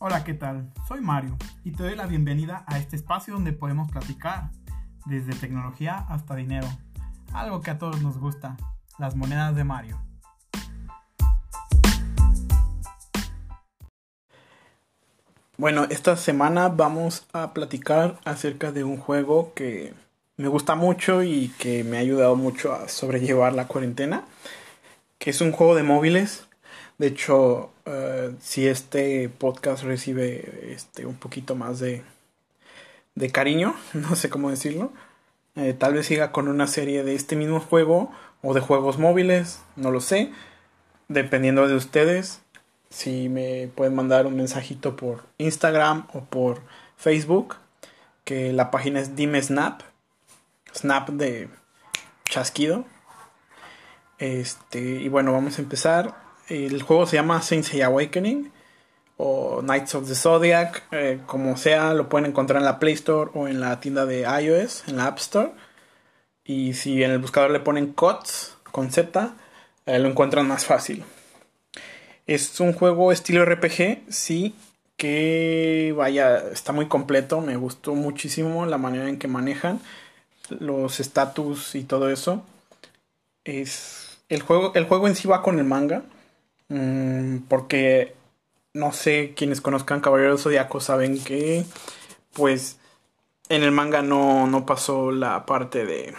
Hola, ¿qué tal? Soy Mario y te doy la bienvenida a este espacio donde podemos platicar desde tecnología hasta dinero, algo que a todos nos gusta, las monedas de Mario. Bueno, esta semana vamos a platicar acerca de un juego que me gusta mucho y que me ha ayudado mucho a sobrellevar la cuarentena, que es un juego de móviles de hecho, eh, si este podcast recibe este, un poquito más de, de cariño, no sé cómo decirlo, eh, tal vez siga con una serie de este mismo juego o de juegos móviles, no lo sé, dependiendo de ustedes. Si me pueden mandar un mensajito por Instagram o por Facebook, que la página es Dime Snap, Snap de chasquido. Este, y bueno, vamos a empezar. El juego se llama Saint Awakening o Knights of the Zodiac, eh, como sea, lo pueden encontrar en la Play Store o en la tienda de iOS, en la App Store. Y si en el buscador le ponen COTS con Z, eh, lo encuentran más fácil. Es un juego estilo RPG, sí, que vaya, está muy completo, me gustó muchísimo la manera en que manejan los estatus y todo eso. Es el juego, el juego en sí va con el manga Mm, porque no sé quienes conozcan Caballero Zodíaco saben que pues en el manga no, no pasó la parte de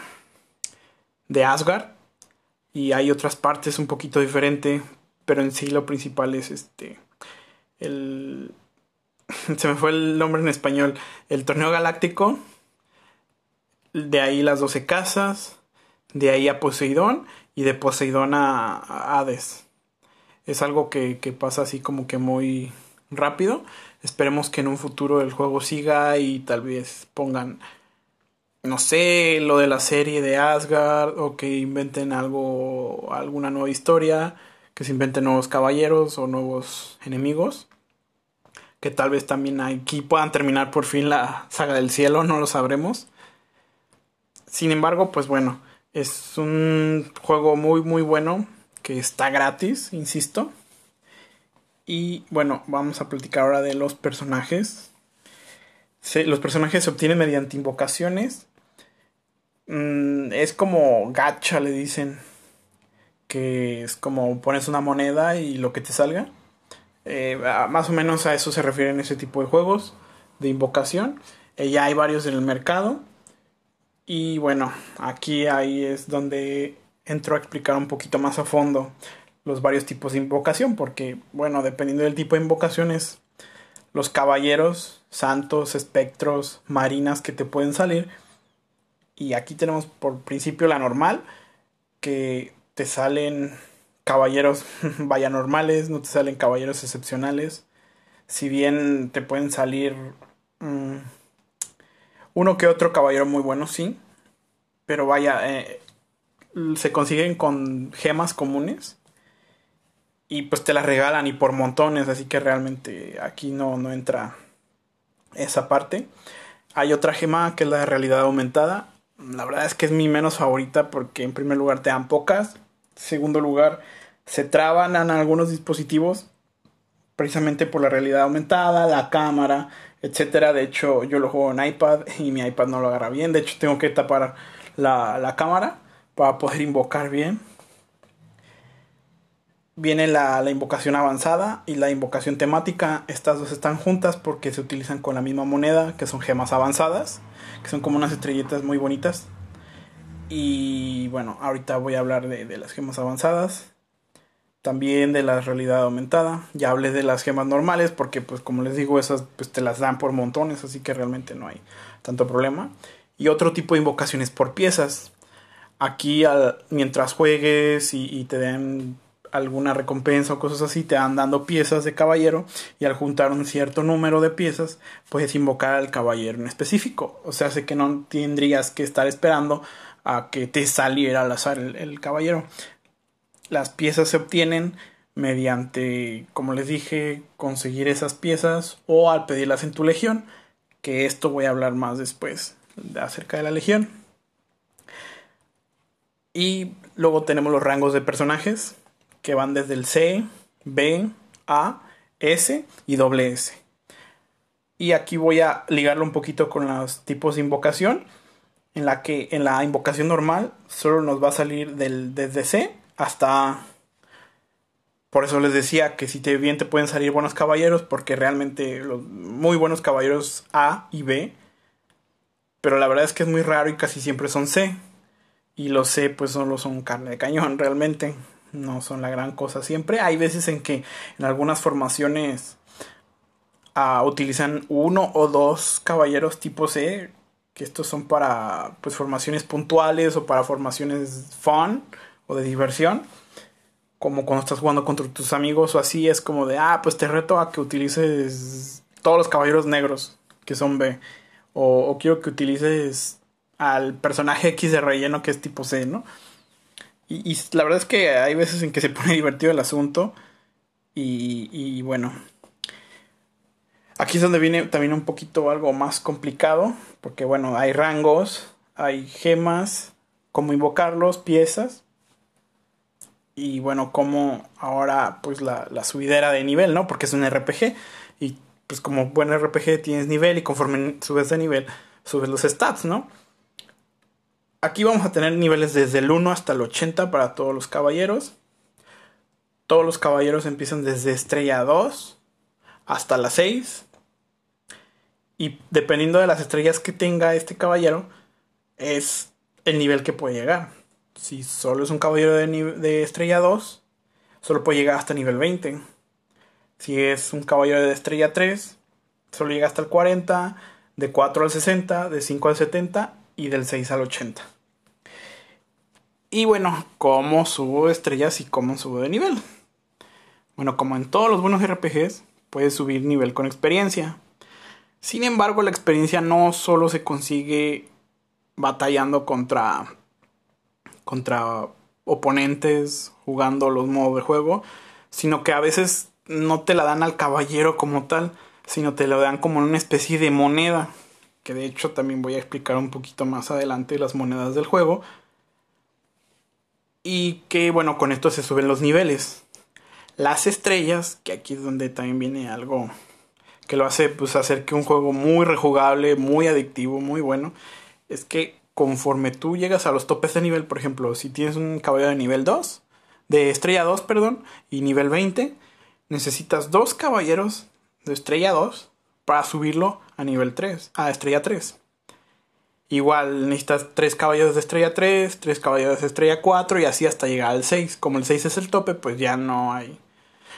de Asgard. Y hay otras partes un poquito diferente pero en sí lo principal es este el se me fue el nombre en español el torneo galáctico. De ahí las 12 casas de ahí a Poseidón y de Poseidón a Hades es algo que, pasa así como que muy rápido. Esperemos que en un futuro el juego siga y tal vez pongan, no sé, lo de la serie de Asgard o que inventen algo, alguna nueva historia, que se inventen nuevos caballeros o nuevos enemigos. Que tal vez también aquí puedan terminar por fin la saga del cielo, no lo sabremos. Sin embargo, pues bueno, es un juego muy muy bueno que está gratis, insisto. Y bueno, vamos a platicar ahora de los personajes. los personajes se obtienen mediante invocaciones. Mm, es como gacha, le dicen. Que es como pones una moneda y lo que te salga. Eh, más o menos a eso se refieren ese tipo de juegos de invocación. Eh, ya hay varios en el mercado. Y bueno, aquí ahí es donde entro a explicar un poquito más a fondo los varios tipos de invocación, porque, bueno, dependiendo del tipo de invocaciones, los caballeros, santos, espectros, marinas que te pueden salir. Y aquí tenemos por principio la normal, que te salen caballeros vaya normales, no te salen caballeros excepcionales. Si bien te pueden salir mm, uno que otro caballero muy bueno, sí. Pero vaya, eh, se consiguen con gemas comunes y pues te las regalan y por montones, así que realmente aquí no, no entra esa parte. Hay otra gema que es la de realidad aumentada. La verdad es que es mi menos favorita porque en primer lugar te dan pocas. En segundo lugar, se traban en algunos dispositivos precisamente por la realidad aumentada, la cámara, etcétera. De hecho, yo lo juego en iPad y mi iPad no lo agarra bien. De hecho, tengo que tapar la, la cámara para poder invocar bien. Viene la, invocación avanzada y la invocación temática. Estas dos están juntas porque se utilizan con la misma moneda, que son gemas avanzadas, que son como unas estrellitas muy bonitas. Y bueno, ahorita voy a hablar de, las gemas avanzadas. También de la realidad aumentada. Ya hablé de las gemas normales porque pues como les digo esas pues te las dan por montones, así que realmente no hay tanto problema. Y otro tipo de invocaciones por piezas aquí mientras juegues y, te den alguna recompensa o cosas así, te van dando piezas de caballero y al juntar un cierto número de piezas puedes invocar al caballero en específico. O sea, sé que no tendrías que estar esperando a que te saliera al azar el, el caballero. Las piezas se obtienen mediante, como les dije, conseguir esas piezas o al pedirlas en tu legión, que esto voy a hablar más después acerca de la legión. Y luego tenemos los rangos de personajes que van desde el C, B, A, S y doble S. Y aquí voy a ligarlo un poquito con los tipos de invocación. En la que en la invocación normal solo nos va a salir del, desde C hasta... Por eso les decía que si te bien te pueden salir buenos caballeros, porque realmente los muy buenos caballeros A y B. Pero la verdad es que es muy raro y casi siempre son C. Y los C pues solo son carne de cañón realmente. No son la gran cosa siempre. Hay veces en que en algunas formaciones ah, utilizan uno o dos caballeros tipo C. Que estos son para pues formaciones puntuales o para formaciones fun o de diversión. Como cuando estás jugando contra tus amigos o así. Es como de, ah, pues te reto a que utilices todos los caballeros negros que son B. O, o quiero que utilices al personaje X de relleno que es tipo C, ¿no? Y, la verdad es que hay veces en que se pone divertido el asunto. Y, y bueno. Aquí es donde viene también un poquito algo más complicado. Porque bueno, hay rangos, hay gemas, cómo invocarlos, piezas. Y bueno, como ahora pues la, la subidera de nivel, ¿no? Porque es un RPG. Y pues como buen RPG tienes nivel y conforme subes de nivel, subes los stats, ¿no? Aquí vamos a tener niveles desde el 1 hasta el 80 para todos los caballeros. Todos los caballeros empiezan desde estrella 2 hasta la 6. Y dependiendo de las estrellas que tenga este caballero, es el nivel que puede llegar. Si solo es un caballero de, de estrella 2, solo puede llegar hasta nivel 20. Si es un caballero de estrella 3, solo llega hasta el 40, de 4 al 60, de 5 al 70 y del 6 al 80. Y bueno, ¿cómo subo estrellas y cómo subo de nivel? Bueno, como en todos los buenos RPGs, puedes subir nivel con experiencia. Sin embargo, la experiencia no solo se consigue batallando contra contra oponentes, jugando los modos de juego, sino que a veces no te la dan al caballero como tal, sino te lo dan como una especie de moneda que de hecho también voy a explicar un poquito más adelante las monedas del juego. Y que bueno, con esto se suben los niveles. Las estrellas, que aquí es donde también viene algo que lo hace pues hacer que un juego muy rejugable, muy adictivo, muy bueno, es que conforme tú llegas a los topes de nivel, por ejemplo, si tienes un caballero de nivel 2, de estrella 2, perdón, y nivel 20, necesitas dos caballeros de estrella 2 para subirlo a nivel 3, a estrella 3. Igual necesitas 3 caballeros de estrella 3, 3 caballeros de estrella 4 y así hasta llegar al 6. Como el 6 es el tope, pues ya no hay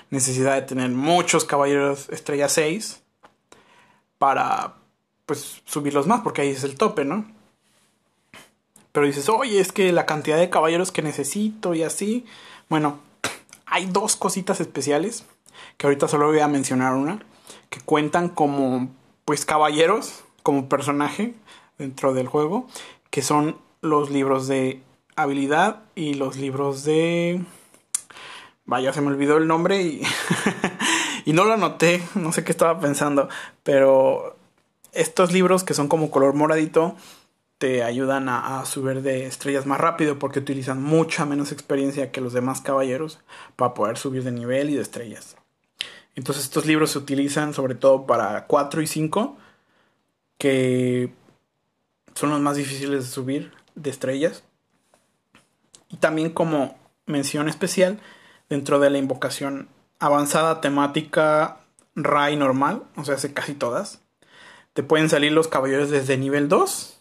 necesidad de tener muchos caballeros estrella 6 para pues subirlos más porque ahí es el tope, ¿no? Pero dices, oye, es que la cantidad de caballeros que necesito y así. Bueno, hay dos cositas especiales que ahorita solo voy a mencionar una que cuentan como pues caballeros como personaje dentro del juego, que son los libros de habilidad y los libros de... Vaya, se me olvidó el nombre y, y no lo anoté, no sé qué estaba pensando, pero estos libros que son como color moradito te ayudan a, a, subir de estrellas más rápido porque utilizan mucha menos experiencia que los demás caballeros para poder subir de nivel y de estrellas. Entonces estos libros se utilizan sobre todo para 4 y 5, que son los más difíciles de subir de estrellas. Y también como mención especial dentro de la invocación avanzada temática RAI normal, o sea, hace casi todas. Te pueden salir los caballeros desde nivel 2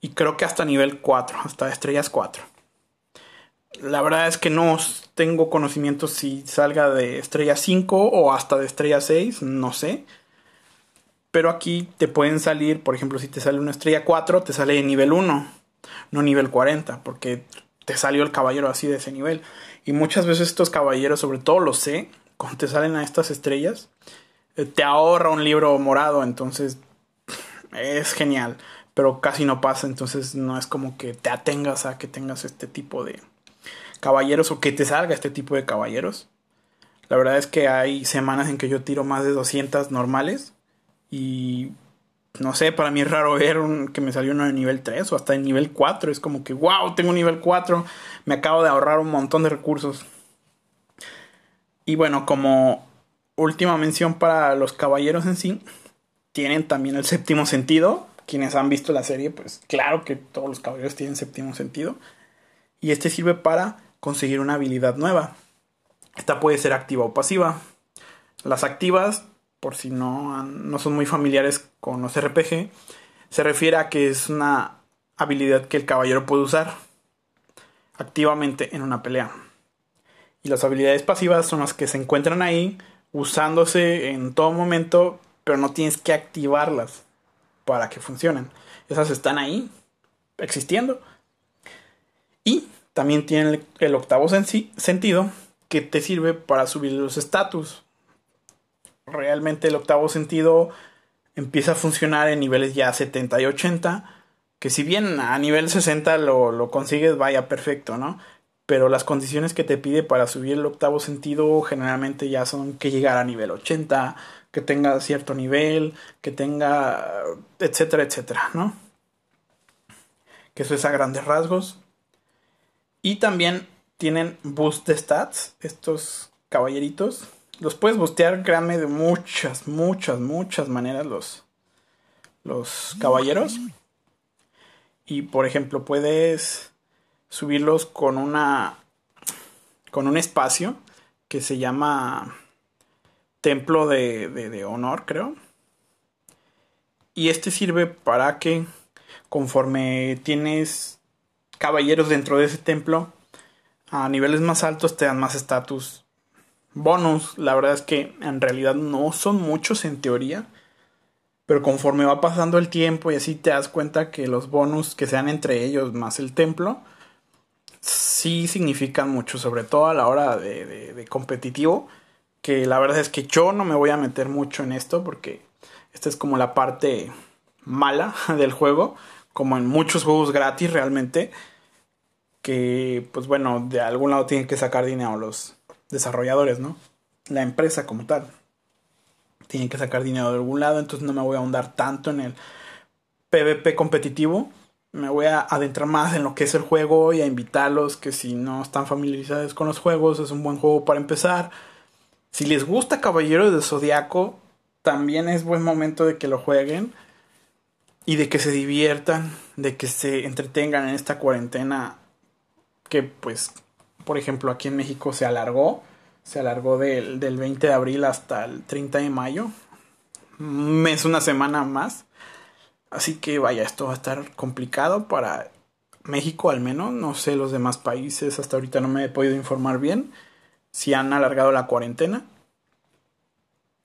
y creo que hasta nivel 4, hasta estrellas 4. La verdad es que no tengo conocimiento si salga de estrella 5 o hasta de estrella 6, no sé. Pero aquí te pueden salir, por ejemplo, si te sale una estrella 4, te sale de nivel 1, no nivel 40, porque te salió el caballero así de ese nivel. Y muchas veces estos caballeros, sobre todo los C, cuando te salen a estas estrellas, eh, te ahorra un libro morado, entonces es genial, pero casi no pasa, entonces no es como que te atengas a que tengas este tipo de, caballeros o que te salga este tipo de caballeros. La verdad es que hay semanas en que yo tiro más de 200 normales y no sé, para mí es raro ver un, que me salió uno de nivel 3 o hasta en nivel 4. Es como que, wow, tengo nivel 4, me acabo de ahorrar un montón de recursos. Y bueno, como última mención para los caballeros en sí, tienen también el séptimo sentido. Quienes han visto la serie, pues claro que todos los caballeros tienen séptimo sentido. Y este sirve para conseguir una habilidad nueva. Esta puede ser activa o pasiva. Las activas, por si no, no son muy familiares con los RPG, se refiere a que es una habilidad que el caballero puede usar activamente en una pelea. Y las habilidades pasivas son las que se encuentran ahí usándose en todo momento, pero no tienes que activarlas para que funcionen. Esas están ahí, existiendo. Y también tiene el, octavo sentido que te sirve para subir los estatus. Realmente el octavo sentido empieza a funcionar en niveles ya 70 y 80, que si bien a nivel 60 lo, lo consigues, vaya perfecto, ¿no? Pero las condiciones que te pide para subir el octavo sentido generalmente ya son que llegar a nivel 80, que tenga cierto nivel, que tenga, etcétera, etcétera, ¿no? Que eso es a grandes rasgos. Y también tienen boost de stats, estos caballeritos. Los puedes boostear, créanme, de muchas, muchas, muchas maneras los, los caballeros. Y por ejemplo, puedes subirlos con una con un espacio que se llama templo de, de, honor, creo. Y este sirve para que conforme tienes caballeros dentro de ese templo, a niveles más altos te dan más estatus. Bonus, la verdad es que en realidad no son muchos en teoría. Pero conforme va pasando el tiempo y así te das cuenta que los bonus que sean entre ellos más el templo, sí significan mucho, sobre todo a la hora de, de competitivo que la verdad es que yo no me voy a meter mucho en esto porque esta es como la parte mala del juego, como en muchos juegos gratis realmente, que pues bueno, de algún lado tienen que sacar dinero los desarrolladores, ¿no? La empresa como tal. Tienen que sacar dinero de algún lado, entonces no me voy a ahondar tanto en el PvP competitivo. Me voy a adentrar más en lo que es el juego y a invitarlos que si no están familiarizados con los juegos, es un buen juego para empezar si les gusta Caballeros del Zodiaco, también es buen momento de que lo jueguen y de que se diviertan, de que se entretengan en esta cuarentena que pues, por ejemplo, aquí en México se alargó, se alargó del, 20 de abril hasta el 30 de mayo, es una semana más. Así que vaya, esto va a estar complicado para México al menos, no sé los demás países, hasta ahorita no me he podido informar bien si han alargado la cuarentena.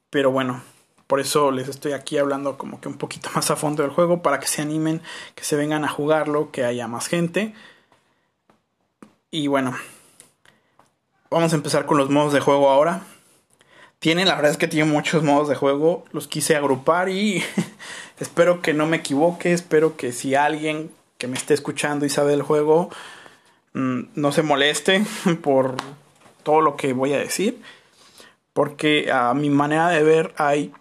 Pero bueno, por eso les estoy aquí hablando como que un poquito más a fondo del juego para que se animen, que se vengan a jugarlo, que haya más gente. Y bueno, vamos a empezar con los modos de juego ahora. Tiene, la verdad es que tiene muchos modos de juego, los quise agrupar y espero que no me equivoque, espero que si alguien que me esté escuchando y sabe del juego mm, no se moleste por todo lo que voy a decir. Porque a mi manera de ver hay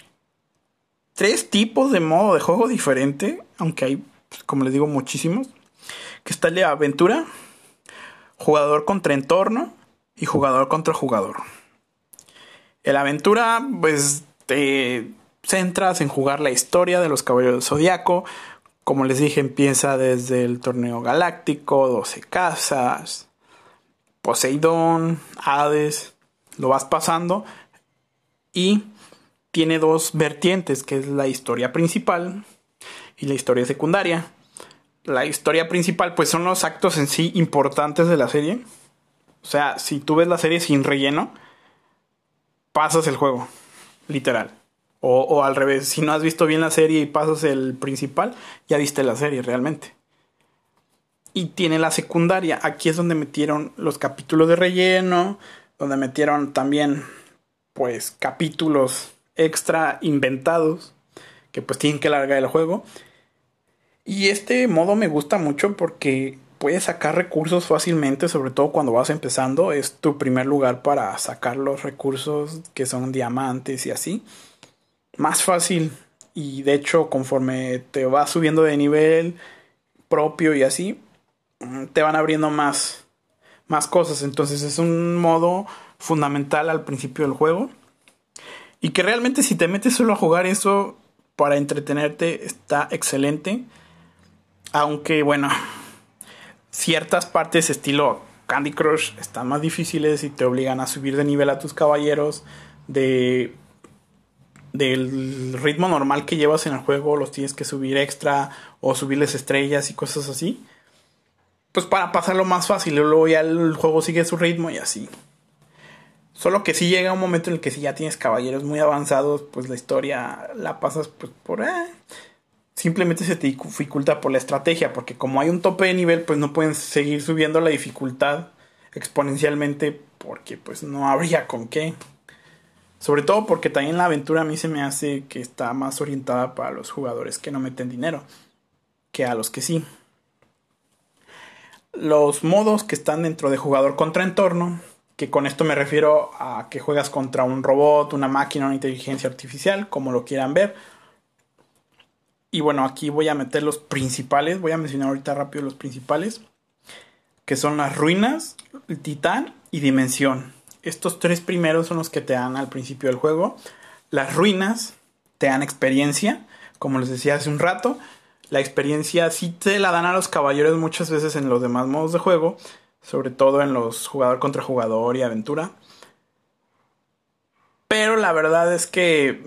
tres tipos de modo de juego diferente. Aunque hay, como les digo, muchísimos. Que está el de aventura, jugador contra entorno y jugador contra jugador. El aventura, pues te centras en jugar la historia de los caballeros del zodiaco. Como les dije, empieza desde el torneo galáctico, 12 casas, Poseidón, Hades, lo vas pasando y tiene dos vertientes, que es la historia principal y la historia secundaria. La historia principal pues son los actos en sí importantes de la serie. O sea, si tú ves la serie sin relleno, pasas el juego, literal. O, o, al revés, si no has visto bien la serie y pasas el principal, ya viste la serie realmente y tiene la secundaria. Aquí es donde metieron los capítulos de relleno, donde metieron también pues capítulos extra inventados que pues tienen que largar el juego. Y este modo me gusta mucho porque puedes sacar recursos fácilmente, sobre todo cuando vas empezando. Es tu primer lugar para sacar los recursos que son diamantes y así. Más fácil. Y de hecho, conforme te vas subiendo de nivel propio y así, te van abriendo más, más cosas. Entonces es un modo fundamental al principio del juego. Y que realmente si te metes solo a jugar eso, para entretenerte está excelente. Aunque bueno, ciertas partes estilo Candy Crush están más difíciles y te obligan a subir de nivel a tus caballeros. De del ritmo normal que llevas en el juego los tienes que subir extra o subirles estrellas y cosas así. Pues para pasarlo más fácil, luego ya el juego sigue su ritmo y así. Solo que si llega un momento en el que si ya tienes caballeros muy avanzados, pues la historia la pasas pues por... Eh, simplemente se te dificulta por la estrategia, porque como hay un tope de nivel, pues no pueden seguir subiendo la dificultad exponencialmente porque pues no habría con qué. Sobre todo porque también la aventura a mí se me hace que está más orientada para los jugadores que no meten dinero que a los que sí. Los modos que están dentro de jugador contra entorno que con esto me refiero a que juegas contra un robot, una máquina, una inteligencia artificial, como lo quieran ver. Y bueno, aquí voy a meter los principales, voy a mencionar ahorita rápido los principales, que son las ruinas, el titán y dimensión. Estos tres primeros son los que te dan al principio del juego. Las ruinas te dan experiencia, como les decía hace un rato. La experiencia sí te la dan a los caballeros muchas veces en los demás modos de juego, sobre todo en los jugador contra jugador y aventura. Pero la verdad es que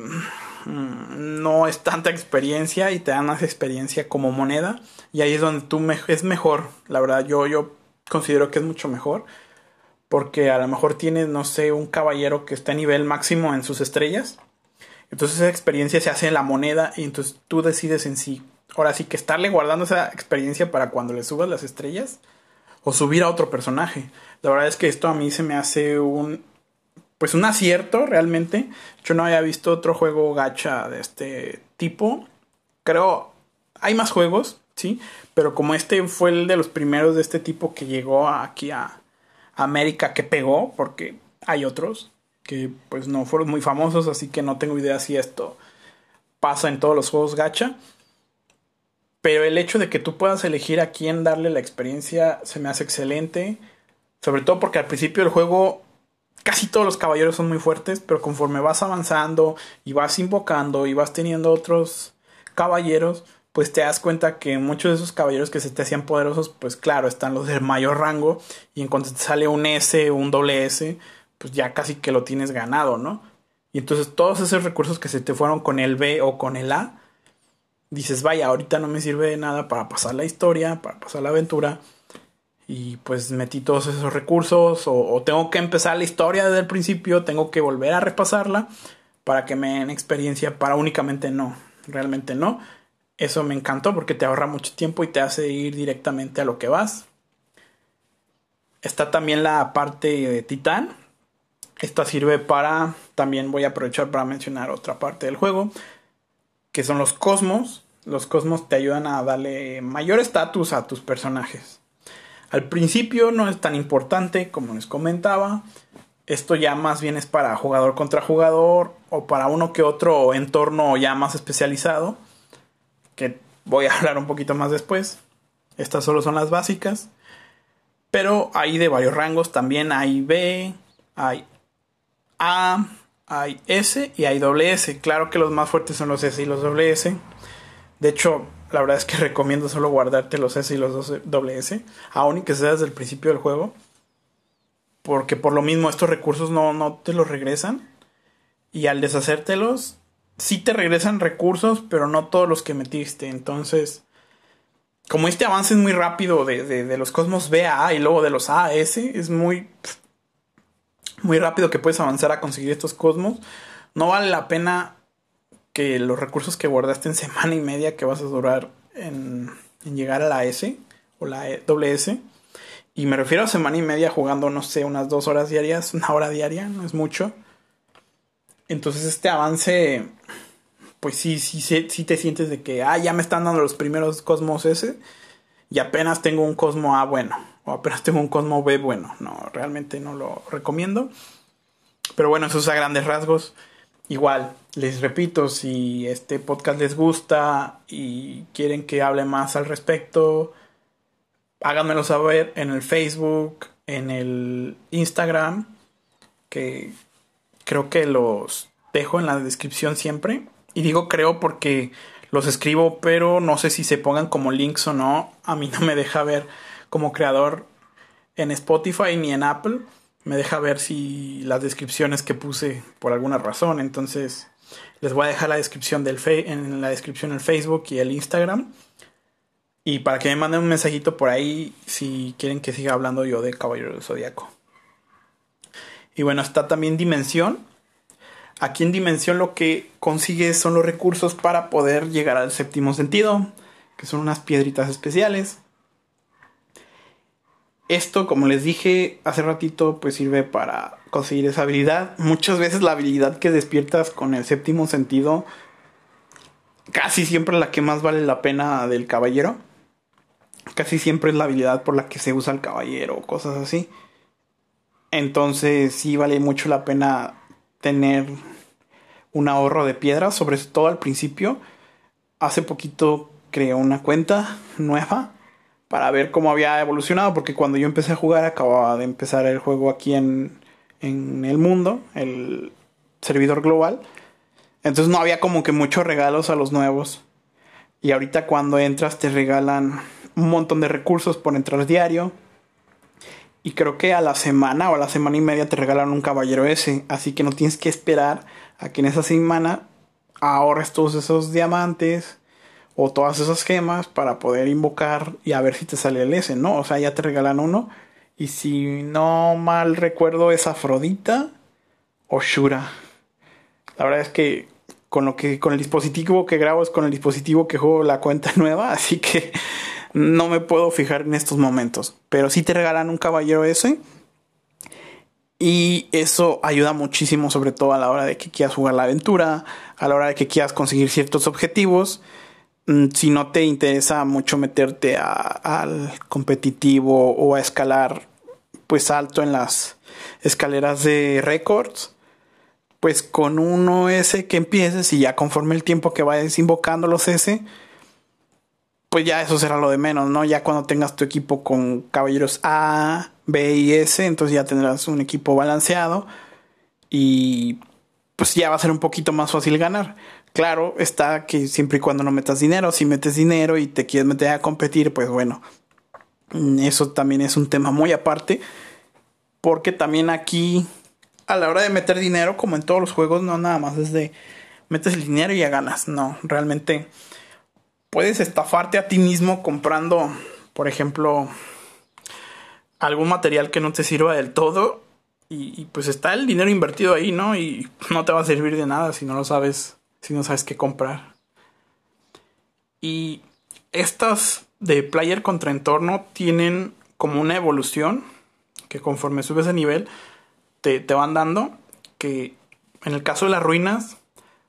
no es tanta experiencia y te dan más experiencia como moneda. Y ahí es donde tú es mejor. La verdad, yo, yo considero que es mucho mejor. Porque a lo mejor tienes, no sé, un caballero que está a nivel máximo en sus estrellas. Entonces esa experiencia se hace en la moneda y entonces tú decides en sí. Ahora sí que estarle guardando esa experiencia para cuando le subas las estrellas o subir a otro personaje. La verdad es que esto a mí se me hace un pues un acierto realmente. Yo no había visto otro juego gacha de este tipo. Creo hay más juegos, sí, pero como este fue el de los primeros de este tipo que llegó aquí a América que pegó, porque hay otros que pues no fueron muy famosos, así que no tengo idea si esto pasa en todos los juegos gacha. Pero el hecho de que tú puedas elegir a quién darle la experiencia se me hace excelente. Sobre todo porque al principio del juego casi todos los caballeros son muy fuertes, pero conforme vas avanzando y vas invocando y vas teniendo otros caballeros, pues te das cuenta que muchos de esos caballeros que se te hacían poderosos, pues claro, están los de mayor rango y en cuanto te sale un S o un doble S, pues ya casi que lo tienes ganado, ¿no? Y entonces todos esos recursos que se te fueron con el B o con el A, dices, vaya, ahorita no me sirve de nada para pasar la historia, para pasar la aventura. Y pues metí todos esos recursos o, tengo que empezar la historia desde el principio, tengo que volver a repasarla para que me den experiencia, para únicamente no, realmente no. Eso me encantó porque te ahorra mucho tiempo y te hace ir directamente a lo que vas. Está también la parte de Titán. Esta sirve para, también voy a aprovechar para mencionar otra parte del juego, que son los cosmos. Los cosmos te ayudan a darle mayor estatus a tus personajes. Al principio no es tan importante como les comentaba. Esto ya más bien es para jugador contra jugador o para uno que otro entorno ya más especializado. Que voy a hablar un poquito más después. Estas solo son las básicas. Pero hay de varios rangos. También hay B, hay A, hay S y hay doble S. Claro que los más fuertes son los S y los doble S. De hecho, la verdad es que recomiendo solo guardarte los S y los doble S, aun y que sea desde el principio del juego. Porque por lo mismo estos recursos no, no te los regresan. Y al deshacértelos, sí te regresan recursos, pero no todos los que metiste. Entonces, como este avance es muy rápido de, de, de los cosmos B a A y luego de los A a S, es muy muy rápido que puedes avanzar a conseguir estos cosmos. No vale la pena que los recursos que guardaste en semana y media que vas a durar en, llegar a la S o la e, S. Y me refiero a semana y media jugando, no sé, unas dos horas diarias, una hora diaria, no es mucho. Entonces este avance, pues sí, sí, sí, te sientes de que, ah, ya me están dando los primeros cosmos S y apenas tengo un cosmo A bueno o apenas tengo un Cosmo B bueno. No, realmente no lo recomiendo. Pero bueno, eso es a grandes rasgos. Igual, les repito, si este podcast les gusta y quieren que hable más al respecto, háganmelo saber en el Facebook, en el Instagram, que creo que los dejo en la descripción siempre. Y digo creo porque los escribo, pero no sé si se pongan como links o no. A mí no me deja ver como creador en Spotify ni en Apple. Me deja ver si las descripciones que puse por alguna razón. Entonces les voy a dejar la descripción del en la descripción el Facebook y el Instagram. Y para que me manden un mensajito por ahí si quieren que siga hablando yo de Caballero del Zodíaco. Y bueno, está también Dimensión. Aquí en Dimensión lo que consigues son los recursos para poder llegar al séptimo sentido, que son unas piedritas especiales. Esto, como les dije hace ratito, pues sirve para conseguir esa habilidad. Muchas veces la habilidad que despiertas con el séptimo sentido, casi siempre la que más vale la pena del caballero. Casi siempre es la habilidad por la que se usa el caballero o cosas así. Entonces sí vale mucho la pena tener un ahorro de piedras, sobre todo al principio. Hace poquito creé una cuenta nueva para ver cómo había evolucionado, porque cuando yo empecé a jugar acababa de empezar el juego aquí en, en el mundo, el servidor global. Entonces no había como que muchos regalos a los nuevos. Y ahorita cuando entras te regalan un montón de recursos por entrar diario y creo que a la semana o a la semana y media te regalan un caballero ese. Así que no tienes que esperar a que en esa semana ahorres todos esos diamantes o todas esas gemas para poder invocar y a ver si te sale el ese, ¿no? O sea, ya te regalan uno. Y si no mal recuerdo es Afrodita o Shura. La verdad es que con lo que con el dispositivo que grabo es con el dispositivo que juego la cuenta nueva, así que no me puedo fijar en estos momentos. Pero sí te regalan un caballero ese. Y eso ayuda muchísimo, sobre todo a la hora de que quieras jugar la aventura, a la hora de que quieras conseguir ciertos objetivos. Mm, si no te interesa mucho meterte al competitivo o a escalar pues alto en las escaleras de récords, pues con uno S que empieces y ya conforme el tiempo que vayas invocando los S, pues ya eso será lo de menos, ¿no? Ya cuando tengas tu equipo con caballeros A, B y S, entonces ya tendrás un equipo balanceado y pues ya va a ser un poquito más fácil ganar. Claro, está que siempre y cuando no metas dinero, si metes dinero y te quieres meter a competir, pues bueno, eso también es un tema muy aparte, porque también aquí a la hora de meter dinero, como en todos los juegos, no nada más es de metes el dinero y ya ganas, no, realmente puedes estafarte a ti mismo comprando, por ejemplo, algún material que no te sirva del todo y, pues está el dinero invertido ahí, ¿no? Y no te va a servir de nada si no lo sabes, si no sabes qué comprar. Y estas de player contra entorno tienen como una evolución que conforme subes de nivel te, te van dando que en el caso de las ruinas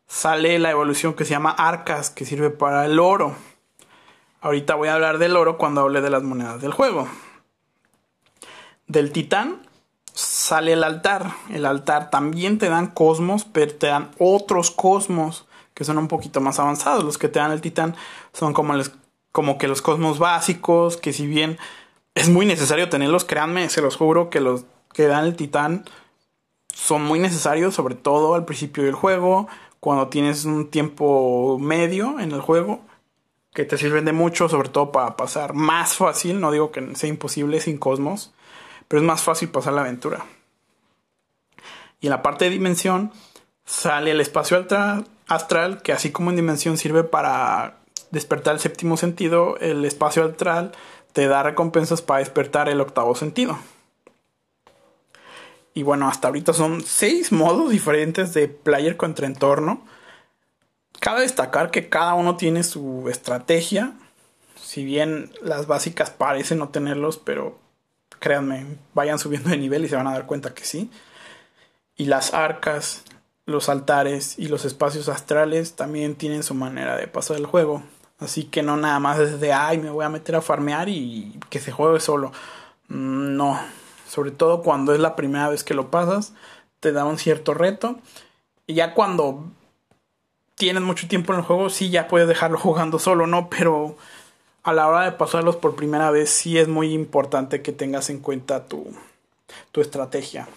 sale la evolución que se llama arcas, que sirve para el oro. Ahorita voy a hablar del oro cuando hable de las monedas del juego. Del titán sale el altar. El altar también te dan cosmos, pero te dan otros cosmos que son un poquito más avanzados. Los que te dan el titán son como, como que los cosmos básicos, que si bien es muy necesario tenerlos, créanme, se los juro que los que dan el titán son muy necesarios, sobre todo al principio del juego, cuando tienes un tiempo medio en el juego, que te sirven de mucho, sobre todo para pasar más fácil, no digo que sea imposible sin Cosmos, pero es más fácil pasar la aventura. Y en la parte de dimensión sale el espacio astral, que así como en dimensión sirve para despertar el séptimo sentido, el espacio astral te da recompensas para despertar el octavo sentido. Y bueno, hasta ahorita son seis modos diferentes de player contra entorno. Cabe destacar que cada uno tiene su estrategia. Si bien las básicas parecen no tenerlos, pero créanme, vayan subiendo de nivel y se van a dar cuenta que sí. Y las arcas, los altares y los espacios astrales también tienen su manera de pasar el juego. Así que no nada más es de, ay, me voy a meter a farmear y que se juegue solo. Mm, no, sobre todo cuando es la primera vez que lo pasas, te da un cierto reto. Y ya cuando tienes mucho tiempo en el juego, sí ya puedes dejarlo jugando solo, ¿no? Pero a la hora de pasarlos por primera vez, sí es muy importante que tengas en cuenta tu, tu estrategia.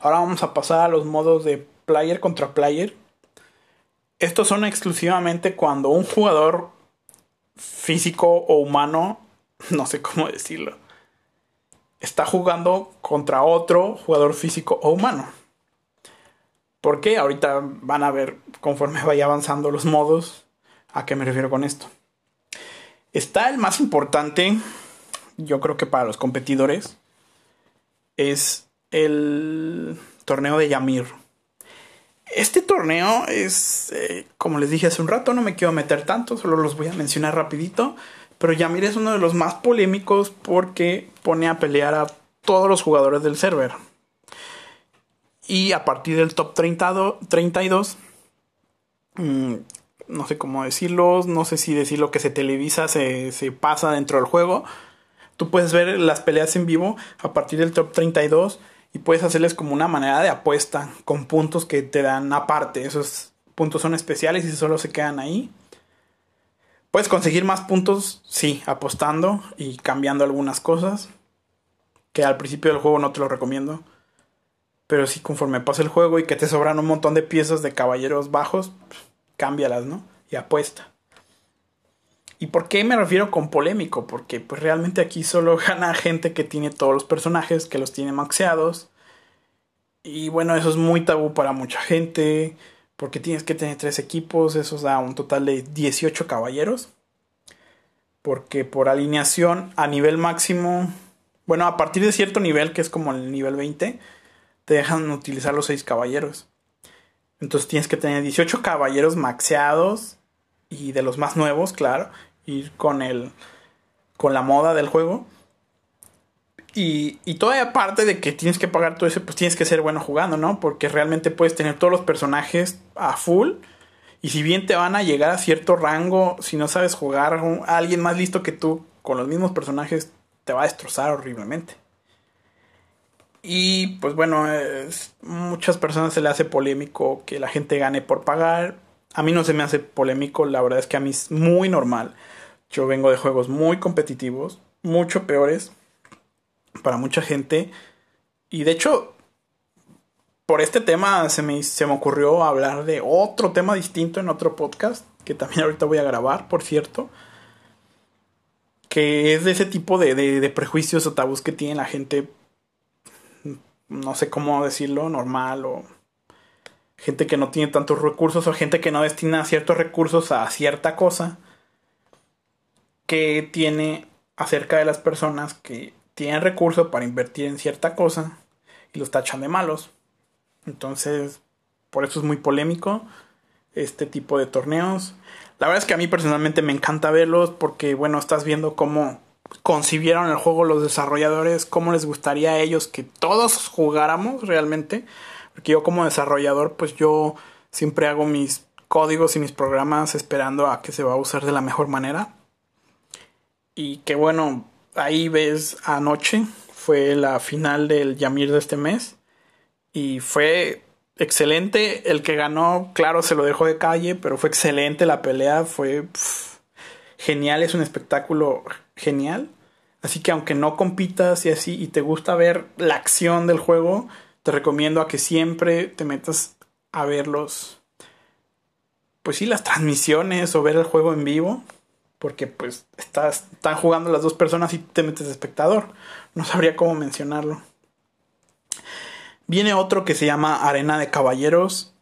Ahora vamos a pasar a los modos de player contra player. estos son exclusivamente cuando un jugador físico o humano, no sé cómo decirlo, está jugando contra otro jugador físico o humano. Porque ahorita van a ver conforme vaya avanzando los modos a qué me refiero con esto. Está el más importante, yo creo que para los competidores, es el torneo de Yamir. Este torneo es, eh, como les dije hace un rato, no me quiero meter tanto, solo los voy a mencionar rapidito. Pero Yamir es uno de los más polémicos porque pone a pelear a todos los jugadores del server. Y a partir del top 32, mm, no sé cómo decirlo, no sé si decir lo que se televisa se, se pasa dentro del juego. Tú puedes ver las peleas en vivo a partir del top 32 y puedes hacerles como una manera de apuesta con puntos que te dan aparte. Esos puntos son especiales y solo se quedan ahí. Puedes conseguir más puntos, sí, apostando y cambiando algunas cosas. Que al principio del juego no te lo recomiendo. Pero sí, conforme pasa el juego y que te sobran un montón de piezas de caballeros bajos, cámbialas, ¿no? Y apuesta. ¿Y por qué me refiero con polémico? Porque pues realmente aquí solo gana gente que tiene todos los personajes, que los tiene maxeados. Y bueno, eso es muy tabú para mucha gente. Porque tienes que tener tres equipos. Eso da un total de 18 caballeros. Porque por alineación a nivel máximo. Bueno, a partir de cierto nivel, que es como el nivel 20, te dejan utilizar los 6 caballeros. Entonces tienes que tener 18 caballeros maxeados y de los más nuevos, claro, ir con el con la moda del juego. Y, y todavía aparte de que tienes que pagar todo eso, pues tienes que ser bueno jugando, ¿no? Porque realmente puedes tener todos los personajes a full. Y si bien te van a llegar a cierto rango, si no sabes jugar, a alguien más listo que tú con los mismos personajes te va a destrozar horriblemente. Y pues bueno, es, muchas personas se le hace polémico que la gente gane por pagar. A mí no se me hace polémico, la verdad es que a mí es muy normal. Yo vengo de juegos muy competitivos, mucho peores para mucha gente. Y de hecho, por este tema se me, se me ocurrió hablar de otro tema distinto en otro podcast, que también ahorita voy a grabar, por cierto. Que es de ese tipo de, de, de prejuicios o tabús que tiene la gente, no sé cómo decirlo, normal o gente que no tiene tantos recursos o gente que no destina ciertos recursos a cierta cosa que tiene acerca de las personas que tienen recursos para invertir en cierta cosa y los tachan de malos. Entonces, por eso es muy polémico este tipo de torneos. La verdad es que a mí personalmente me encanta verlos porque, bueno, estás viendo cómo concibieron el juego los desarrolladores, cómo les gustaría a ellos que todos jugáramos realmente. Porque yo como desarrollador, pues yo siempre hago mis códigos y mis programas esperando a que se va a usar de la mejor manera. Y que bueno, ahí ves anoche, fue la final del Yamir de este mes. Y fue excelente. El que ganó, claro, se lo dejó de calle, pero fue excelente la pelea. Fue genial, es un espectáculo genial. Así que aunque no compitas y así, y te gusta ver la acción del juego, te recomiendo a que siempre te metas a ver los, pues sí, las transmisiones o ver el juego en vivo, porque pues estás, están jugando las dos personas y te metes de espectador. No sabría cómo mencionarlo. Viene otro que se llama Arena de Caballeros.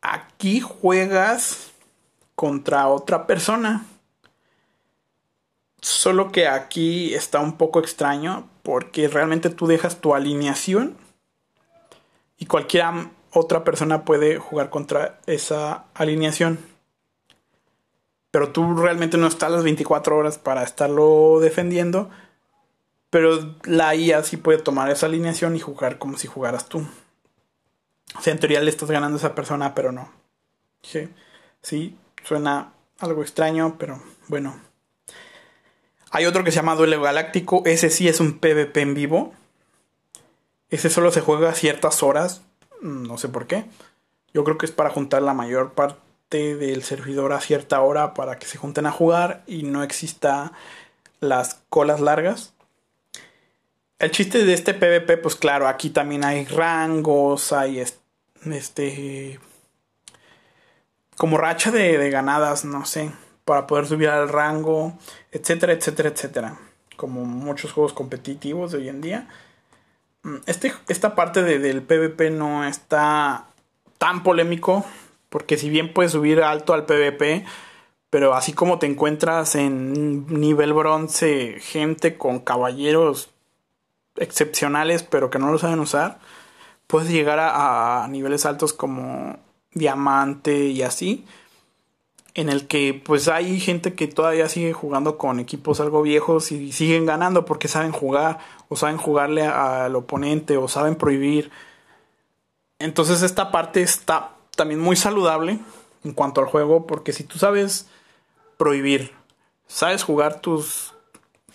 Aquí juegas contra otra persona. Solo que aquí está un poco extraño porque realmente tú dejas tu alineación y cualquier otra persona puede jugar contra esa alineación. Pero tú realmente no estás las 24 horas para estarlo defendiendo. Pero la IA sí puede tomar esa alineación y jugar como si jugaras tú. O sea, en teoría le estás ganando a esa persona, pero no. Sí, sí suena algo extraño, pero bueno. Hay otro que se llama Duelo Galáctico. Ese sí es un PvP en vivo. Ese solo se juega a ciertas horas, mm, no sé por qué. Yo creo que es para juntar la mayor parte del servidor a cierta hora para que se junten a jugar y no exista las colas largas. El chiste de este PvP, pues claro, aquí también hay rangos, hay este como racha de, de ganadas, no sé, para poder subir al rango, etcétera, etcétera, etcétera. Como muchos juegos competitivos de hoy en día. Mm, este, esta parte de, del PvP no está tan polémico, porque si bien puedes subir alto al PvP, pero así como te encuentras en nivel bronce gente con caballeros excepcionales, pero que no lo saben usar, puedes llegar a, a niveles altos como diamante y así en el que pues hay gente que todavía sigue jugando con equipos algo viejos y siguen ganando porque saben jugar o saben jugarle al oponente o saben prohibir. Entonces esta parte está también muy saludable en cuanto al juego porque si tú sabes prohibir, sabes jugar tus,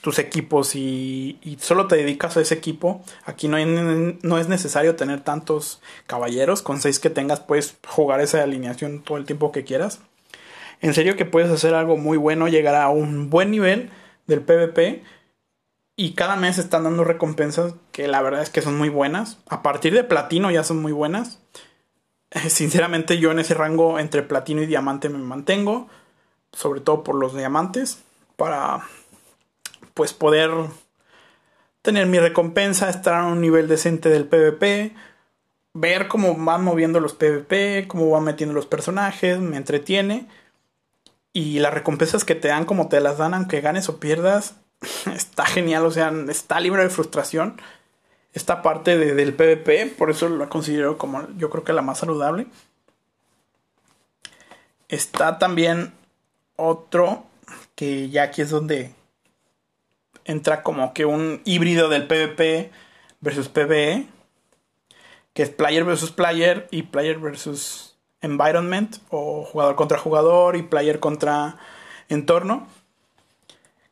tus equipos y, solo te dedicas a ese equipo, aquí no, no es necesario tener tantos caballeros, con seis que tengas puedes jugar esa alineación todo el tiempo que quieras en serio que puedes hacer algo muy bueno, llegar a un buen nivel del PvP y cada mes están dando recompensas que la verdad es que son muy buenas. A partir de platino ya son muy buenas. Eh, sinceramente yo en ese rango entre platino y diamante me mantengo, sobre todo por los diamantes, para pues poder tener mi recompensa, estar a un nivel decente del PvP, ver cómo van moviendo los PvP, cómo van metiendo los personajes, me entretiene y las recompensas que te dan, como te las dan, aunque ganes o pierdas, está genial. O sea, está libre de frustración. Esta parte del PvP, por eso lo considero como yo creo que la más saludable. Está también otro que ya aquí es donde entra como que un híbrido del PvP versus PvE, que es player versus player y player versus environment o jugador contra jugador y player contra entorno.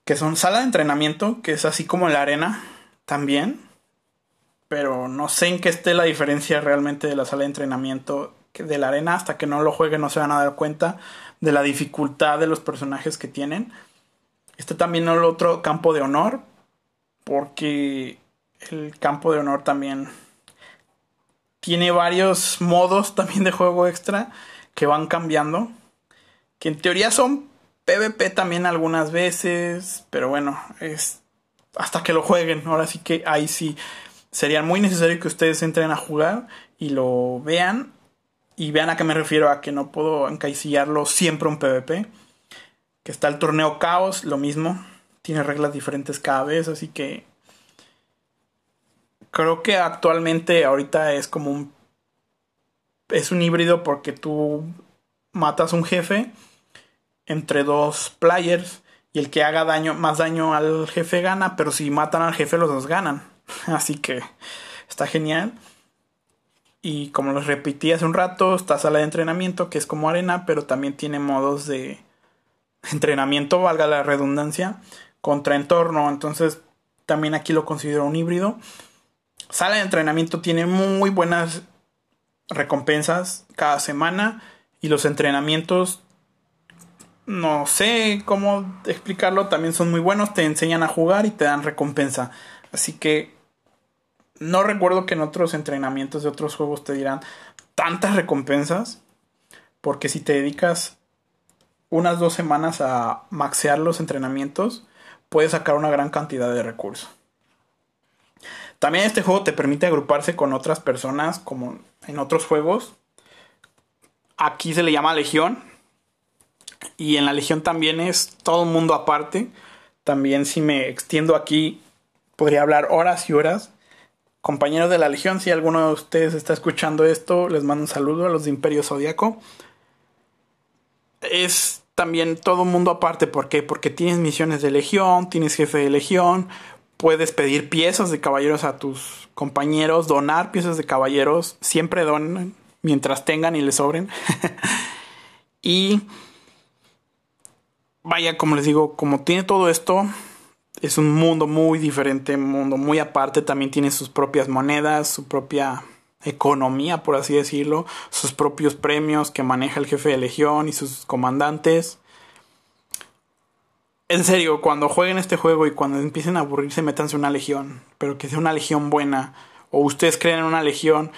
Que son sala de entrenamiento, que es así como la arena también. Pero no sé en qué esté la diferencia realmente de la sala de entrenamiento de la arena. Hasta que no lo jueguen no se van a dar cuenta de la dificultad de los personajes que tienen. Este también es el otro campo de honor. Porque el campo de honor también tiene varios modos también de juego extra que van cambiando. Que en teoría son PvP también algunas veces. Pero bueno, es hasta que lo jueguen. Ahora sí que ahí sí sería muy necesario que ustedes entren a jugar y lo vean. Y vean a qué me refiero a que no puedo encaisillarlo siempre un PvP. Que está el torneo Caos, lo mismo. Tiene reglas diferentes cada vez, así que creo que actualmente ahorita es como un es un híbrido porque tú matas un jefe entre dos players y el que haga daño más daño al jefe gana, pero si matan al jefe los dos ganan. Así que está genial. Y como les repetí hace un rato, está sala de entrenamiento que es como arena, pero también tiene modos de entrenamiento, valga la redundancia, contra entorno. Entonces también aquí lo considero un híbrido. Sala de entrenamiento tiene muy buenas recompensas cada semana y los entrenamientos no sé cómo explicarlo, también son muy buenos, te enseñan a jugar y te dan recompensa. Así que no recuerdo que en otros entrenamientos de otros juegos te dirán tantas recompensas, porque si te dedicas unas dos semanas a maxear los entrenamientos, puedes sacar una gran cantidad de recursos. También este juego te permite agruparse con otras personas como en otros juegos. Aquí se le llama Legión. Y en la Legión también es todo un mundo aparte. También si me extiendo aquí podría hablar horas y horas. Compañeros de la Legión, si alguno de ustedes está escuchando esto, les mando un saludo a los de Imperio Zodíaco. Es también todo un mundo aparte. ¿Por qué? Porque tienes misiones de Legión, tienes jefe de Legión, puedes pedir piezas de caballeros a tus compañeros, donar piezas de caballeros, siempre donen mientras tengan y les sobren. y vaya, como les digo, como tiene todo esto, es un mundo muy diferente, un mundo muy aparte, también tiene sus propias monedas, su propia economía, por así decirlo, sus propios premios que maneja el jefe de legión y sus comandantes en serio, cuando jueguen este juego y cuando empiecen a aburrirse, métanse una legión, pero que sea una legión buena. O ustedes creen en una legión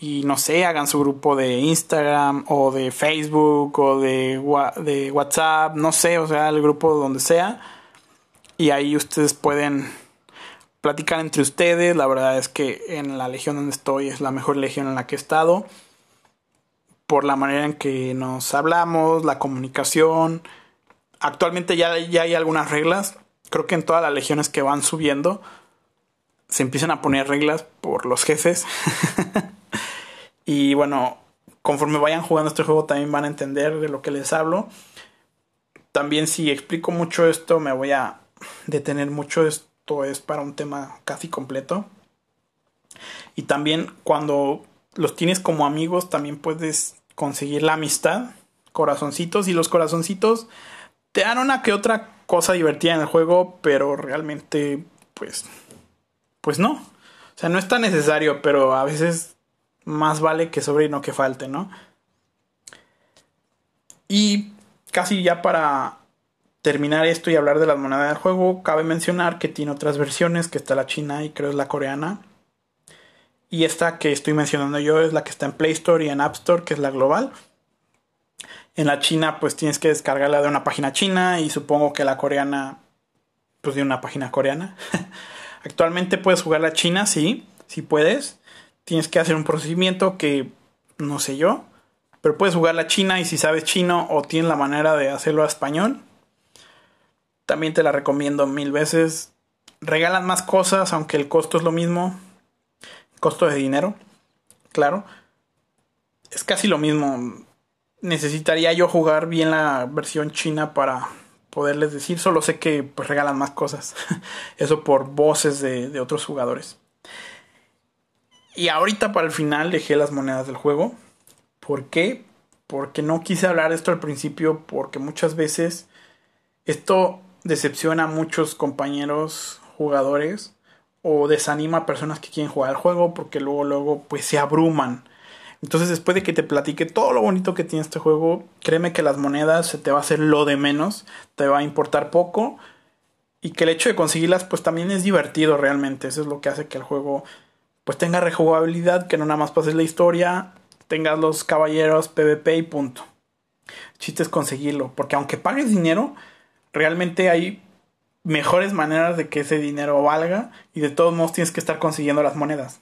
y no sé, hagan su grupo de Instagram o de Facebook o de, de WhatsApp, no sé, o sea, el grupo donde sea. Y ahí ustedes pueden platicar entre ustedes. La verdad es que en la legión donde estoy es la mejor legión en la que he estado. Por la manera en que nos hablamos, la comunicación. Actualmente ya, ya hay algunas reglas. Creo que en todas las legiones que van subiendo se empiezan a poner reglas por los jefes. y bueno, conforme vayan jugando este juego también van a entender de lo que les hablo. También si explico mucho esto me voy a detener mucho. Esto es para un tema casi completo. Y también cuando los tienes como amigos también puedes conseguir la amistad, corazoncitos y los corazoncitos te dan una que otra cosa divertida en el juego, pero realmente pues pues no. O sea, no es tan necesario, pero a veces más vale que sobre y no que falte, ¿no? Y casi ya para terminar esto y hablar de las monedas del juego, cabe mencionar que tiene otras versiones, que está la china y creo es la coreana. Y esta que estoy mencionando yo es la que está en Play Store y en App Store, que es la global. En la china pues tienes que descargarla de una página china y supongo que la coreana pues de una página coreana. Actualmente puedes jugar la China, sí, sí puedes. Tienes que hacer un procedimiento que no sé yo. Pero puedes jugar la China y si sabes chino o tienes la manera de hacerlo a español, también te la recomiendo mil veces. Regalan más cosas, aunque el costo es lo mismo. Costo de dinero, claro. Es casi lo mismo. Necesitaría yo jugar bien la versión china para poderles decir, solo sé que pues regalan más cosas. Eso por voces de, otros jugadores. Y ahorita para el final dejé las monedas del juego. ¿Por qué? Porque no quise hablar de esto al principio porque muchas veces esto decepciona a muchos compañeros jugadores o desanima a personas que quieren jugar el juego porque luego luego pues se abruman entonces, después de que te platique todo lo bonito que tiene este juego, créeme que las monedas se te va a hacer lo de menos, te va a importar poco. Y que el hecho de conseguirlas, pues también es divertido realmente. Eso es lo que hace que el juego, pues tenga rejugabilidad, que no nada más pases la historia, tengas los caballeros, PvP y punto. Chiste es conseguirlo, porque aunque pagues dinero, realmente hay mejores maneras de que ese dinero valga y de todos modos tienes que estar consiguiendo las monedas.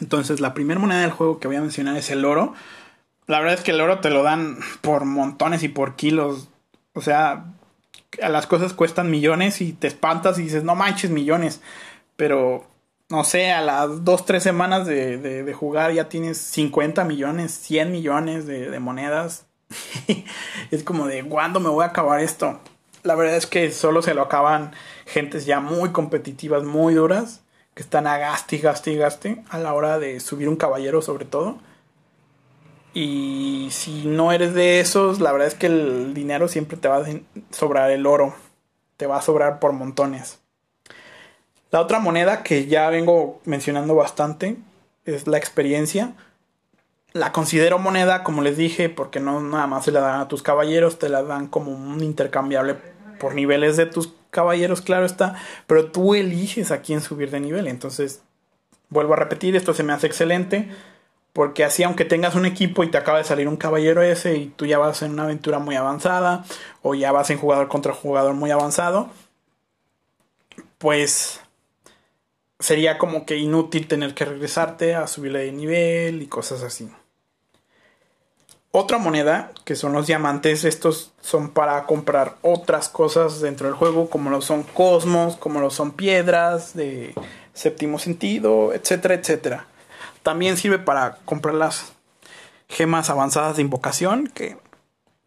Entonces, la primera moneda del juego que voy a mencionar es el oro. La verdad es que el oro te lo dan por montones y por kilos. O sea, las cosas cuestan millones y te espantas y dices, no manches, millones. Pero, no sé, a las dos, tres semanas de, de, jugar ya tienes 50 millones, 100 millones de, de monedas. es como de, ¿cuándo me voy a acabar esto? La verdad es que solo se lo acaban gentes ya muy competitivas, muy duras que están a gaste, gaste y gaste a la hora de subir un caballero sobre todo. Y si no eres de esos, la verdad es que el dinero siempre te va a sobrar el oro. Te va a sobrar por montones. La otra moneda que ya vengo mencionando bastante es la experiencia. La considero moneda, como les dije, porque no nada más se la dan a tus caballeros, te la dan como un intercambiable por niveles de tus caballeros, claro está, pero tú eliges a quién subir de nivel. Entonces, vuelvo a repetir, esto se me hace excelente, porque así aunque tengas un equipo y te acaba de salir un caballero ese y tú ya vas en una aventura muy avanzada, o ya vas en jugador contra jugador muy avanzado, pues sería como que inútil tener que regresarte a subirle de nivel y cosas así. Otra moneda, que son los diamantes, estos son para comprar otras cosas dentro del juego, como lo son cosmos, como lo son piedras de séptimo sentido, etcétera, etcétera. También sirve para comprar las gemas avanzadas de invocación, que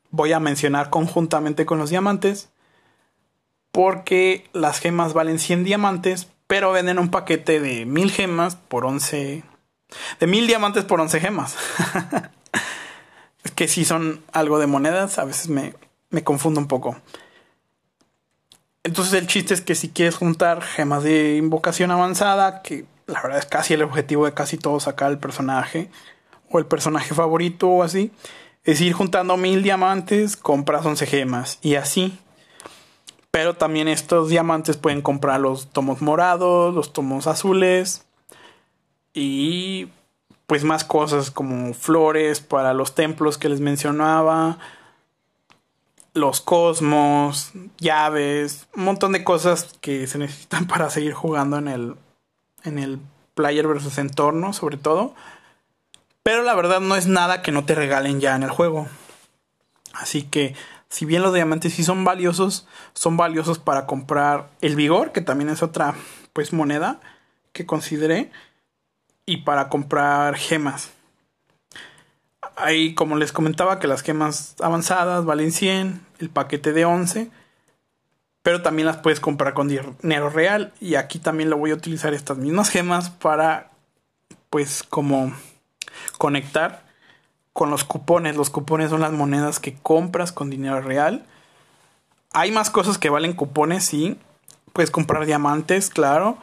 voy a mencionar conjuntamente con los diamantes, porque las gemas valen 100 diamantes, pero venden un paquete de 1000 gemas por 11... De 1000 diamantes por 11 gemas. que sí son algo de monedas, a veces me, me confundo un poco. Entonces el chiste es que si quieres juntar gemas de invocación avanzada, que la verdad es casi el objetivo de casi todos acá el personaje, o el personaje favorito o así, es ir juntando mil diamantes, compras 11 gemas y así. Pero también estos diamantes pueden comprar los tomos morados, los tomos azules y pues más cosas como flores para los templos que les mencionaba, los cosmos, llaves, un montón de cosas que se necesitan para seguir jugando en el en el player versus entorno, sobre todo. Pero la verdad no es nada que no te regalen ya en el juego. Así que si bien los diamantes sí son valiosos, son valiosos para comprar el vigor, que también es otra pues moneda que consideré, y para comprar gemas. Ahí como les comentaba que las gemas avanzadas valen 100, el paquete de 11, pero también las puedes comprar con dinero real y aquí también lo voy a utilizar estas mismas gemas para pues como conectar con los cupones. Los cupones son las monedas que compras con dinero real. Hay más cosas que valen cupones, sí. Puedes comprar diamantes, claro.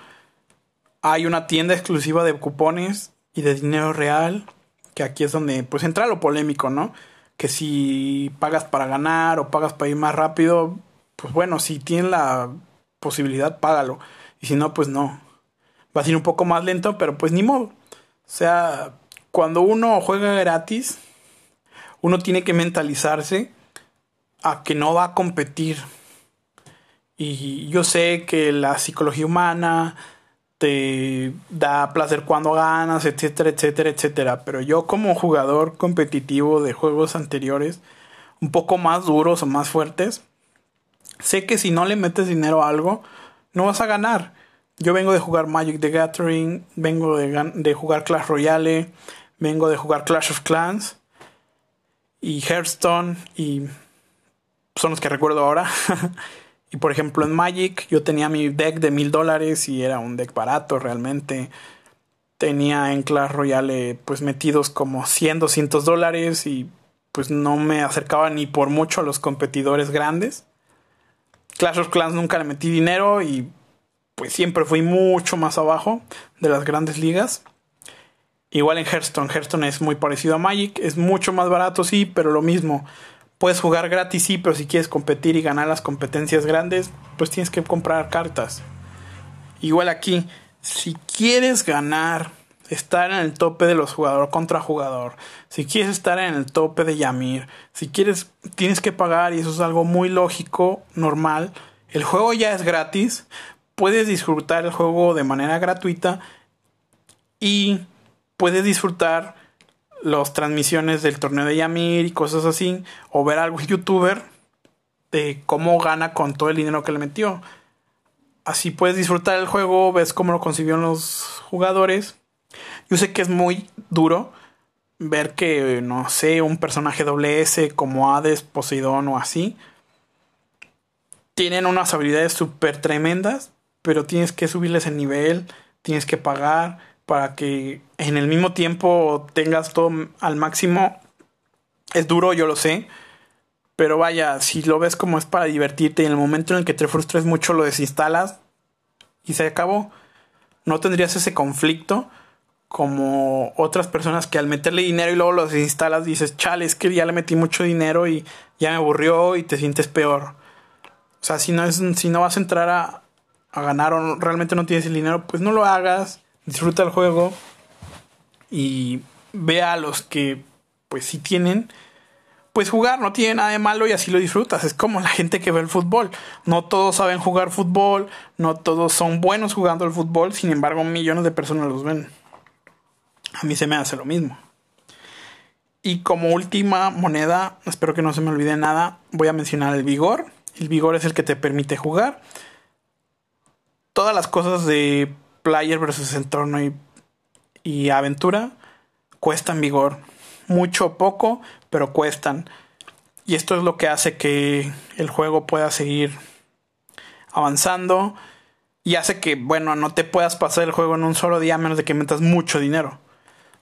Hay una tienda exclusiva de cupones y de dinero real. Que aquí es donde pues entra lo polémico, ¿no? Que si pagas para ganar o pagas para ir más rápido, pues bueno, si tienes la posibilidad, págalo. Y si no, pues no. Va a ser un poco más lento, pero pues ni modo. O sea, cuando uno juega gratis, uno tiene que mentalizarse a que no va a competir. Y yo sé que la psicología humana te da placer cuando ganas, etcétera, etcétera, etcétera. Pero yo como jugador competitivo de juegos anteriores, un poco más duros o más fuertes, sé que si no le metes dinero a algo, no vas a ganar. Yo vengo de jugar Magic the Gathering, vengo de, de jugar Clash Royale, vengo de jugar Clash of Clans y Hearthstone y son los que recuerdo ahora. y por ejemplo en Magic yo tenía mi deck de mil dólares y era un deck barato realmente. Tenía en Clash Royale pues metidos como 100, 200 dólares y pues no me acercaba ni por mucho a los competidores grandes. Clash of Clans nunca le metí dinero y pues siempre fui mucho más abajo de las grandes ligas. Igual en Hearthstone, Hearthstone es muy parecido a Magic, es mucho más barato, sí, pero lo mismo. Puedes jugar gratis, sí, pero si quieres competir y ganar las competencias grandes, pues tienes que comprar cartas. Igual aquí, si quieres ganar, estar en el tope de los jugadores contra jugador, si quieres estar en el tope de Yamir, si quieres, tienes que pagar y eso es algo muy lógico, normal. El juego ya es gratis, puedes disfrutar el juego de manera gratuita y puedes disfrutar las transmisiones del torneo de Yamir y cosas así, o ver a algún youtuber de cómo gana con todo el dinero que le metió. Así puedes disfrutar el juego, ves cómo lo concibieron los jugadores. Yo sé que es muy duro ver que, no sé, un personaje doble S como Hades, Poseidón o así, tienen unas habilidades súper tremendas, pero tienes que subirles el nivel, tienes que pagar para que en el mismo tiempo tengas todo al máximo. Es duro, yo lo sé. Pero vaya, si lo ves como es para divertirte y en el momento en el que te frustres mucho lo desinstalas y se acabó. No tendrías ese conflicto como otras personas que al meterle dinero y luego lo desinstalas dices, chale, es que ya le metí mucho dinero y ya me aburrió y te sientes peor. O sea, si no, es, si no vas a entrar a, a ganar o realmente no tienes el dinero, pues no lo hagas disfruta el juego y ve a los que pues si tienen pues jugar no tiene nada de malo y así lo disfrutas. Es como la gente que ve el fútbol. No todos saben jugar fútbol, no todos son buenos jugando el fútbol, sin embargo millones de personas los ven. A mí se me hace lo mismo. Y como última moneda, espero que no se me olvide nada, voy a mencionar el vigor. El vigor es el que te permite jugar. Todas las cosas de player versus entorno y, aventura cuestan vigor. Mucho o poco, pero cuestan. Y esto es lo que hace que el juego pueda seguir avanzando. Y hace que, bueno, no te puedas pasar el juego en un solo día a menos de que metas mucho dinero.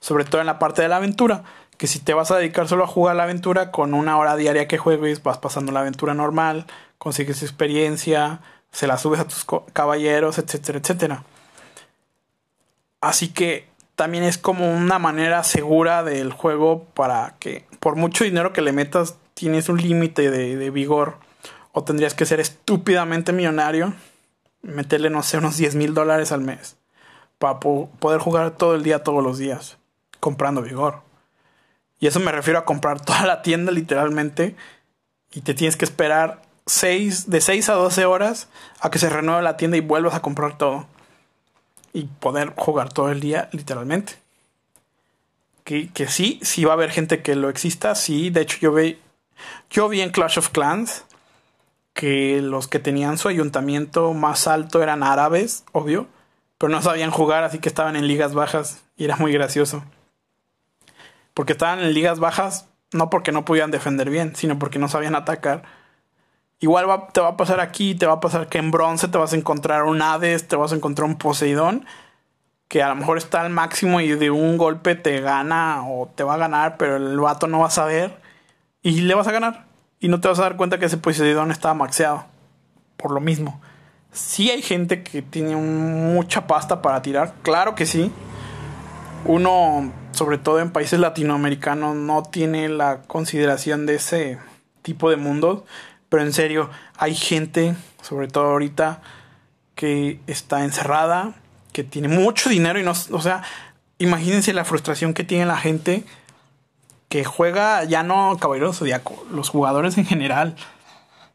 Sobre todo en la parte de la aventura. Que si te vas a dedicar solo a jugar la aventura, con una hora diaria que juegues, vas pasando la aventura normal, consigues experiencia, se la subes a tus caballeros, etcétera, etcétera. Así que también es como una manera segura del juego para que por mucho dinero que le metas tienes un límite de, vigor o tendrías que ser estúpidamente millonario, meterle no sé unos 10 mil dólares al mes para poder jugar todo el día todos los días. comprando vigor. Y eso me refiero a comprar toda la tienda literalmente y te tienes que esperar seis, de 6 a 12 horas a que se renueve la tienda y vuelvas a comprar todo. Y poder jugar todo el día literalmente. Que, que sí, sí va a haber gente que lo exista, sí. De hecho yo vi, yo vi en Clash of Clans que los que tenían su ayuntamiento más alto eran árabes, obvio, pero no sabían jugar, así que estaban en ligas bajas y era muy gracioso. Porque estaban en ligas bajas no porque no podían defender bien, sino porque no sabían atacar. Igual te va a pasar aquí, te va a pasar que en bronce te vas a encontrar un Hades, te vas a encontrar un Poseidón, que a lo mejor está al máximo y de un golpe te gana o te va a ganar, pero el vato no va a saber y le vas a ganar y no te vas a dar cuenta que ese Poseidón estaba maxeado. Por lo mismo. Sí hay gente que tiene mucha pasta para tirar, claro que sí. Uno, sobre todo en países latinoamericanos, no tiene la consideración de ese tipo de mundos. Pero en serio, hay gente, sobre todo ahorita, que está encerrada, que tiene mucho dinero y no, o sea, imagínense la frustración que tiene la gente que juega ya no Caballero Zodíaco, los jugadores en general,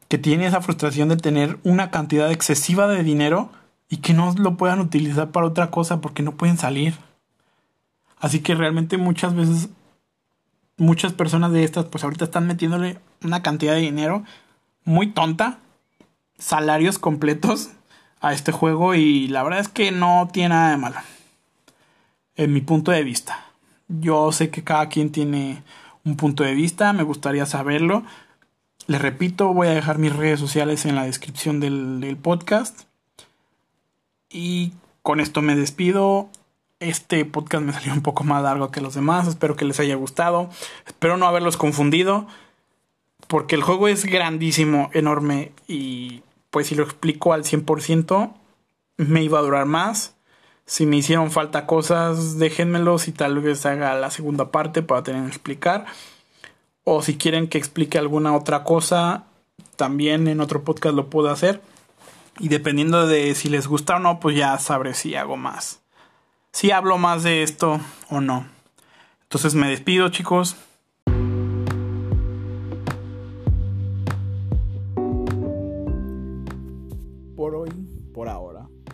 que tienen esa frustración de tener una cantidad excesiva de dinero y que no lo puedan utilizar para otra cosa porque no pueden salir. Así que realmente muchas veces, muchas personas de estas, pues ahorita están metiéndole una cantidad de dinero muy tonta, salarios completos a este juego y la verdad es que no tiene nada de malo. En mi punto de vista. Yo sé que cada quien tiene un punto de vista, me gustaría saberlo. Les repito, voy a dejar mis redes sociales en la descripción del, podcast. Y con esto me despido. Este podcast me salió un poco más largo que los demás. Espero que les haya gustado. Espero no haberlos confundido. Porque el juego es grandísimo, enorme. Y pues si lo explico al 100%, me iba a durar más. Si me hicieron falta cosas, déjenmelos y tal vez haga la segunda parte para tener que explicar. O si quieren que explique alguna otra cosa, también en otro podcast lo puedo hacer. Y dependiendo de si les gusta o no, pues ya sabré si hago más. Si hablo más de esto o no. Entonces me despido chicos.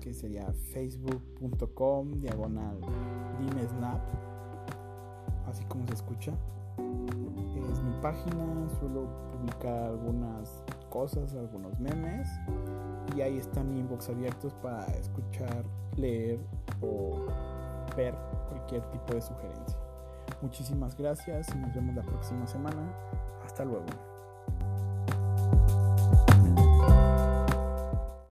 que sería facebook.com diagonal snap así como se escucha. Es mi página, suelo publicar algunas cosas, algunos memes y ahí están mi inbox abiertos para escuchar, leer o ver cualquier tipo de sugerencia. Muchísimas gracias y nos vemos la próxima semana. Hasta luego.